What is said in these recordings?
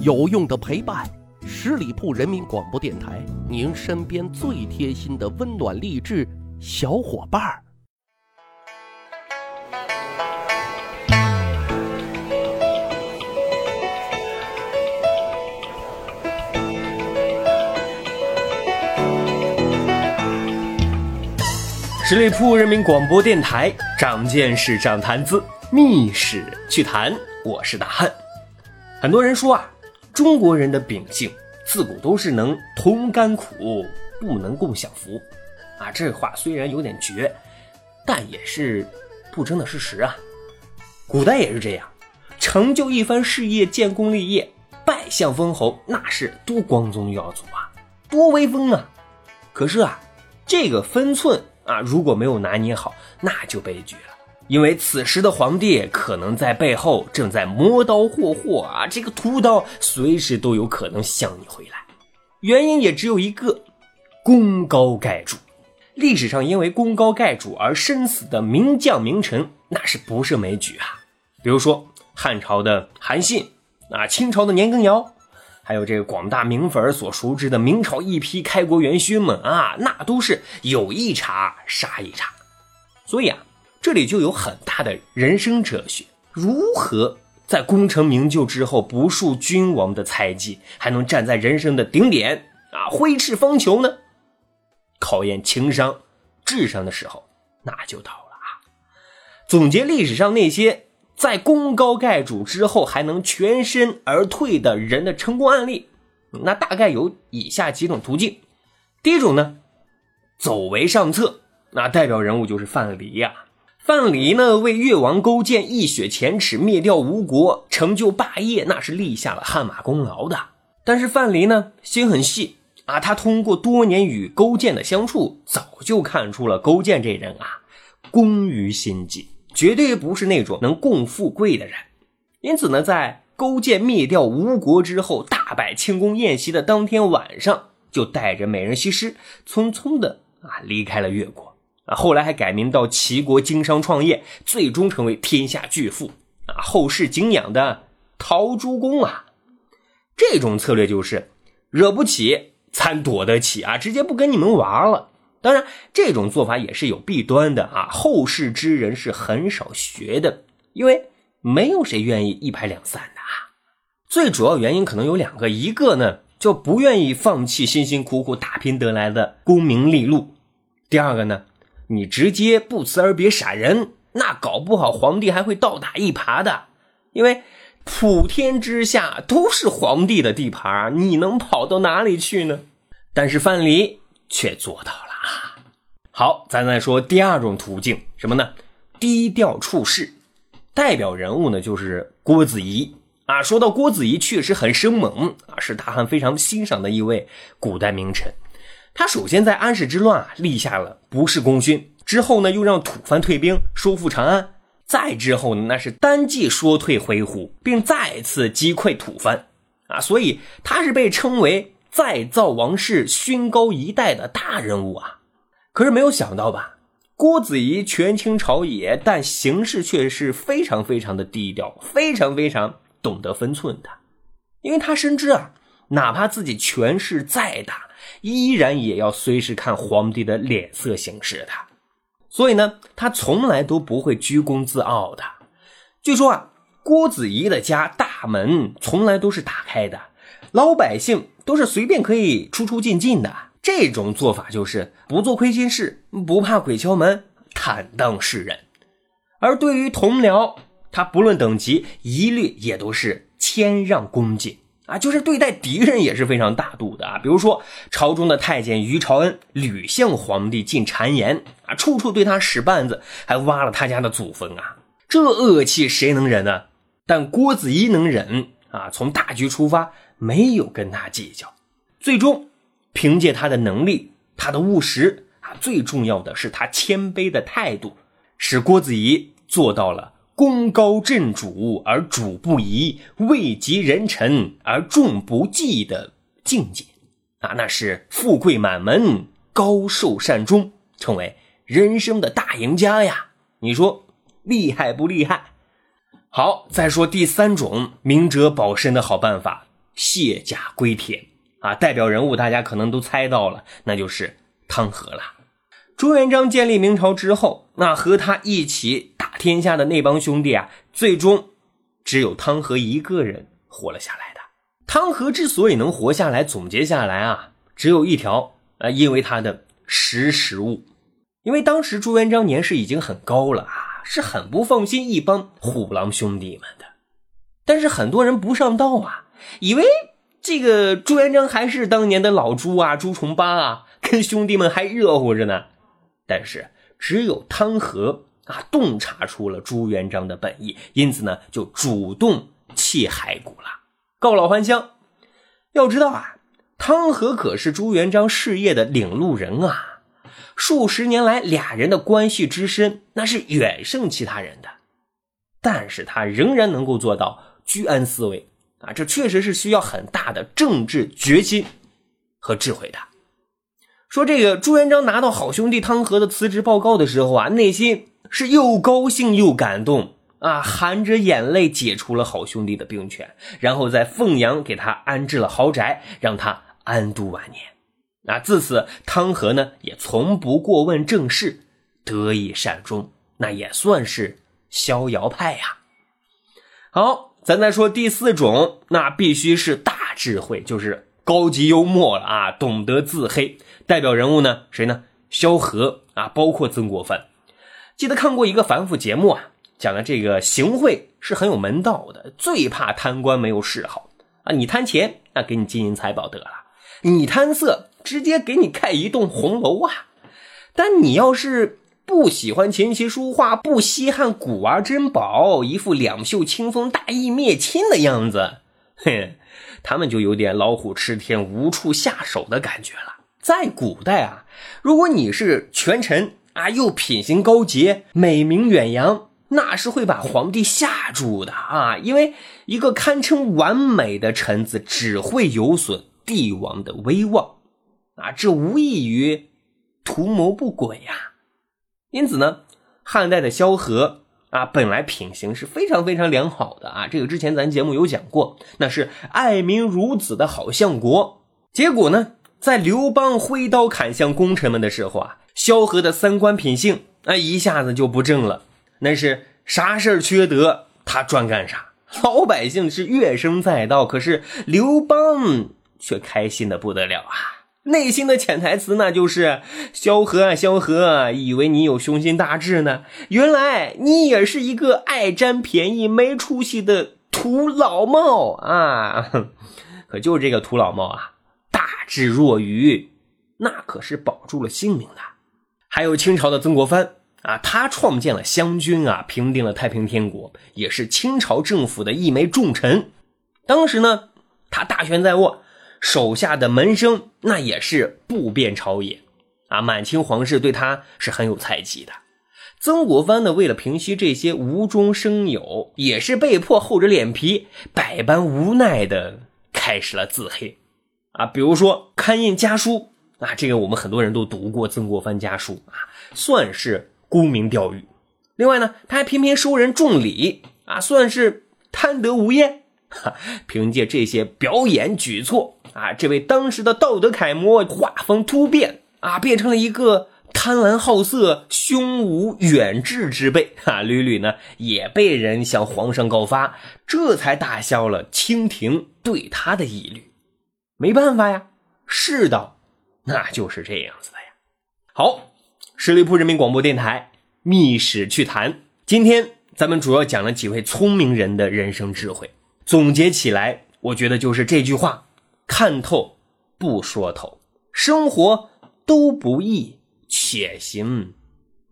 有用的陪伴，十里铺人民广播电台，您身边最贴心的温暖励志小伙伴儿。十里铺人民广播电台，长见识，长谈资，密室趣谈，我是大汉。很多人说啊，中国人的秉性自古都是能同甘苦，不能共享福。啊，这话虽然有点绝，但也是不争的事实啊。古代也是这样，成就一番事业，建功立业，拜相封侯，那是多光宗耀祖啊，多威风啊。可是啊，这个分寸。啊，如果没有拿捏好，那就悲剧了。因为此时的皇帝可能在背后正在磨刀霍霍啊，这个屠刀随时都有可能向你回来。原因也只有一个：功高盖主。历史上因为功高盖主而身死的名将名臣，那是不胜枚举啊。比如说汉朝的韩信，啊，清朝的年羹尧。还有这个广大名粉所熟知的明朝一批开国元勋们啊，那都是有一茬杀一茬。所以啊，这里就有很大的人生哲学：如何在功成名就之后不受君王的猜忌，还能站在人生的顶点啊，挥斥方遒呢？考验情商、智商的时候，那就到了啊！总结历史上那些。在功高盖主之后还能全身而退的人的成功案例，那大概有以下几种途径。第一种呢，走为上策，那代表人物就是范蠡呀。范蠡呢为越王勾践一雪前耻，灭掉吴国，成就霸业，那是立下了汗马功劳的。但是范蠡呢心很细啊，他通过多年与勾践的相处，早就看出了勾践这人啊，工于心计。绝对不是那种能共富贵的人，因此呢，在勾践灭掉吴国之后，大摆庆功宴席的当天晚上，就带着美人西施，匆匆的啊离开了越国啊。后来还改名到齐国经商创业，最终成为天下巨富啊。后世敬仰的陶朱公啊，这种策略就是惹不起，咱躲得起啊，直接不跟你们玩了。当然，这种做法也是有弊端的啊！后世之人是很少学的，因为没有谁愿意一拍两散的啊。最主要原因可能有两个，一个呢就不愿意放弃辛辛苦苦打拼得来的功名利禄；第二个呢，你直接不辞而别闪人，那搞不好皇帝还会倒打一耙的。因为普天之下都是皇帝的地盘，你能跑到哪里去呢？但是范蠡却做到了啊。好，咱再说第二种途径，什么呢？低调处事。代表人物呢，就是郭子仪啊。说到郭子仪，确实很生猛啊，是大汉非常欣赏的一位古代名臣。他首先在安史之乱啊立下了不世功勋，之后呢又让吐蕃退兵，收复长安。再之后呢，那是单骑说退回鹘，并再次击溃吐蕃啊。所以他是被称为再造王室、勋高一代的大人物啊。可是没有想到吧，郭子仪权倾朝野，但行事却是非常非常的低调，非常非常懂得分寸的。因为他深知啊，哪怕自己权势再大，依然也要随时看皇帝的脸色行事的。所以呢，他从来都不会居功自傲的。据说啊，郭子仪的家大门从来都是打开的，老百姓都是随便可以出出进进的。这种做法就是不做亏心事，不怕鬼敲门，坦荡示人。而对于同僚，他不论等级，一律也都是谦让恭敬啊，就是对待敌人也是非常大度的啊。比如说，朝中的太监于朝恩屡向皇帝进谗言啊，处处对他使绊子，还挖了他家的祖坟啊，这恶气谁能忍呢？但郭子仪能忍啊，从大局出发，没有跟他计较，最终。凭借他的能力，他的务实啊，最重要的是他谦卑的态度，使郭子仪做到了功高震主而主不疑，位极人臣而众不忌的境界啊，那是富贵满门，高寿善终，成为人生的大赢家呀！你说厉害不厉害？好，再说第三种明哲保身的好办法，卸甲归田啊。代表人物大家可能都猜到了，那就是汤和了。朱元璋建立明朝之后，那和他一起打天下的那帮兄弟啊，最终只有汤和一个人活了下来的。汤和之所以能活下来，总结下来啊，只有一条啊，因为他的识时务。因为当时朱元璋年事已经很高了啊，是很不放心一帮虎狼兄弟们的。但是很多人不上道啊，以为这个朱元璋还是当年的老朱啊，朱重八啊，跟兄弟们还热乎着呢。但是只有汤和啊，洞察出了朱元璋的本意，因此呢，就主动弃骸骨了，告老还乡。要知道啊，汤和可是朱元璋事业的领路人啊。数十年来，俩人的关系之深，那是远胜其他人的。但是他仍然能够做到居安思危啊，这确实是需要很大的政治决心和智慧的。说这个朱元璋拿到好兄弟汤和的辞职报告的时候啊，内心是又高兴又感动啊，含着眼泪解除了好兄弟的兵权，然后在凤阳给他安置了豪宅，让他安度晚年。那自此，汤和呢也从不过问政事，得以善终，那也算是逍遥派呀。好，咱再说第四种，那必须是大智慧，就是高级幽默了啊，懂得自黑。代表人物呢，谁呢？萧何啊，包括曾国藩。记得看过一个反腐节目啊，讲的这个行贿是很有门道的，最怕贪官没有嗜好啊。你贪钱，那给你金银财宝得了；你贪色。直接给你盖一栋红楼啊！但你要是不喜欢琴棋书画，不稀罕古玩珍宝，一副两袖清风、大义灭亲的样子，嘿，他们就有点老虎吃天无处下手的感觉了。在古代啊，如果你是权臣啊，又品行高洁、美名远扬，那是会把皇帝吓住的啊！因为一个堪称完美的臣子，只会有损帝王的威望。啊，这无异于图谋不轨呀！因此呢，汉代的萧何啊，本来品行是非常非常良好的啊。这个之前咱节目有讲过，那是爱民如子的好相国。结果呢，在刘邦挥刀砍向功臣们的时候啊，萧何的三观品性啊，一下子就不正了。那是啥事缺德，他专干啥。老百姓是怨声载道，可是刘邦却开心的不得了啊！内心的潜台词那就是萧何啊，萧何，以为你有雄心大志呢，原来你也是一个爱占便宜、没出息的土老帽啊！可就是这个土老帽啊，大智若愚，那可是保住了性命的。还有清朝的曾国藩啊，他创建了湘军啊，平定了太平天国，也是清朝政府的一枚重臣。当时呢，他大权在握。手下的门生那也是不便朝野，啊，满清皇室对他是很有猜忌的。曾国藩呢，为了平息这些无中生有，也是被迫厚着脸皮，百般无奈的开始了自黑。啊，比如说刊印家书，啊，这个我们很多人都读过曾国藩家书啊，算是沽名钓誉。另外呢，他还频频收人重礼，啊，算是贪得无厌。凭借这些表演举措啊，这位当时的道德楷模画风突变啊，变成了一个贪婪好色、胸无远志之辈啊，屡屡呢也被人向皇上告发，这才打消了清廷对他的疑虑。没办法呀，世道那就是这样子的呀。好，十里铺人民广播电台《密史趣谈》，今天咱们主要讲了几位聪明人的人生智慧。总结起来，我觉得就是这句话：看透不说透，生活都不易，且行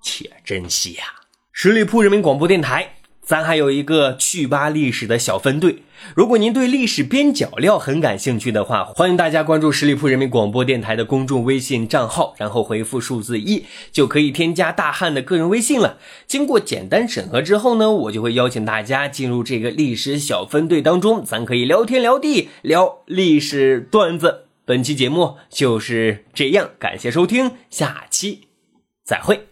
且珍惜呀。十里铺人民广播电台。咱还有一个去吧历史的小分队，如果您对历史边角料很感兴趣的话，欢迎大家关注十里铺人民广播电台的公众微信账号，然后回复数字一，就可以添加大汉的个人微信了。经过简单审核之后呢，我就会邀请大家进入这个历史小分队当中，咱可以聊天聊地，聊历史段子。本期节目就是这样，感谢收听，下期再会。